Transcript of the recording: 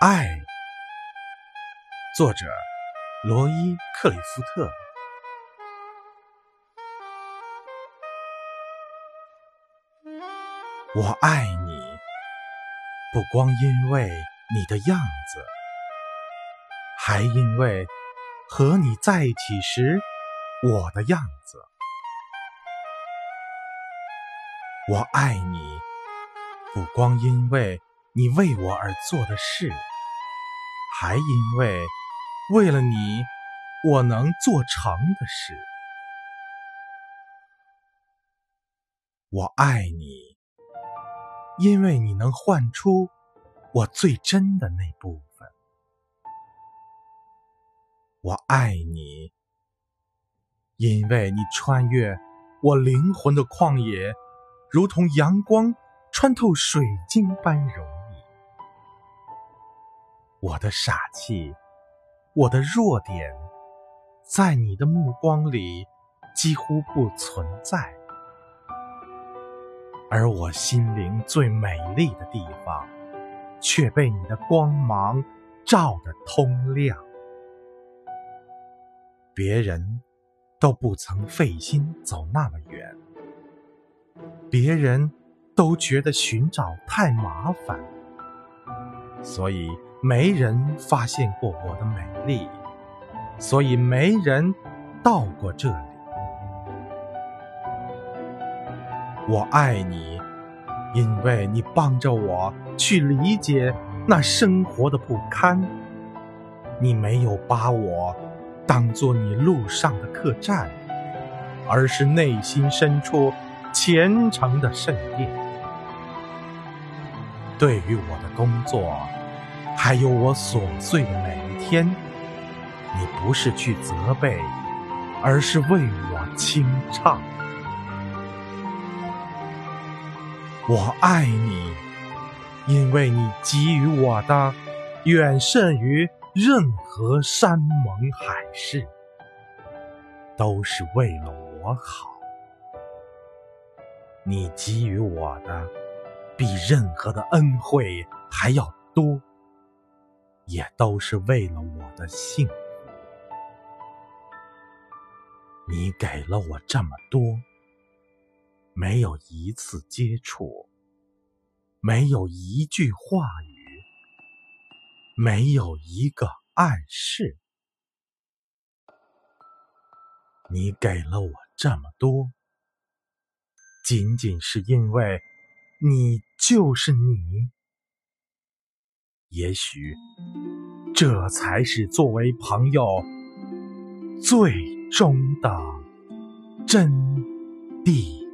爱，作者罗伊·克里夫特。我爱你，不光因为你的样子，还因为和你在一起时我的样子。我爱你，不光因为你为我而做的事，还因为为了你我能做成的事。我爱你，因为你能唤出我最真的那部分。我爱你，因为你穿越我灵魂的旷野。如同阳光穿透水晶般容易，我的傻气，我的弱点，在你的目光里几乎不存在，而我心灵最美丽的地方，却被你的光芒照得通亮。别人都不曾费心走那么远。别人都觉得寻找太麻烦，所以没人发现过我的美丽，所以没人到过这里。我爱你，因为你帮着我去理解那生活的不堪。你没有把我当做你路上的客栈，而是内心深处。虔诚的圣殿，对于我的工作，还有我琐碎的每一天，你不是去责备，而是为我清唱。我爱你，因为你给予我的远胜于任何山盟海誓，都是为了我好。你给予我的，比任何的恩惠还要多，也都是为了我的幸福。你给了我这么多，没有一次接触，没有一句话语，没有一个暗示。你给了我这么多。仅仅是因为你就是你，也许这才是作为朋友最终的真谛。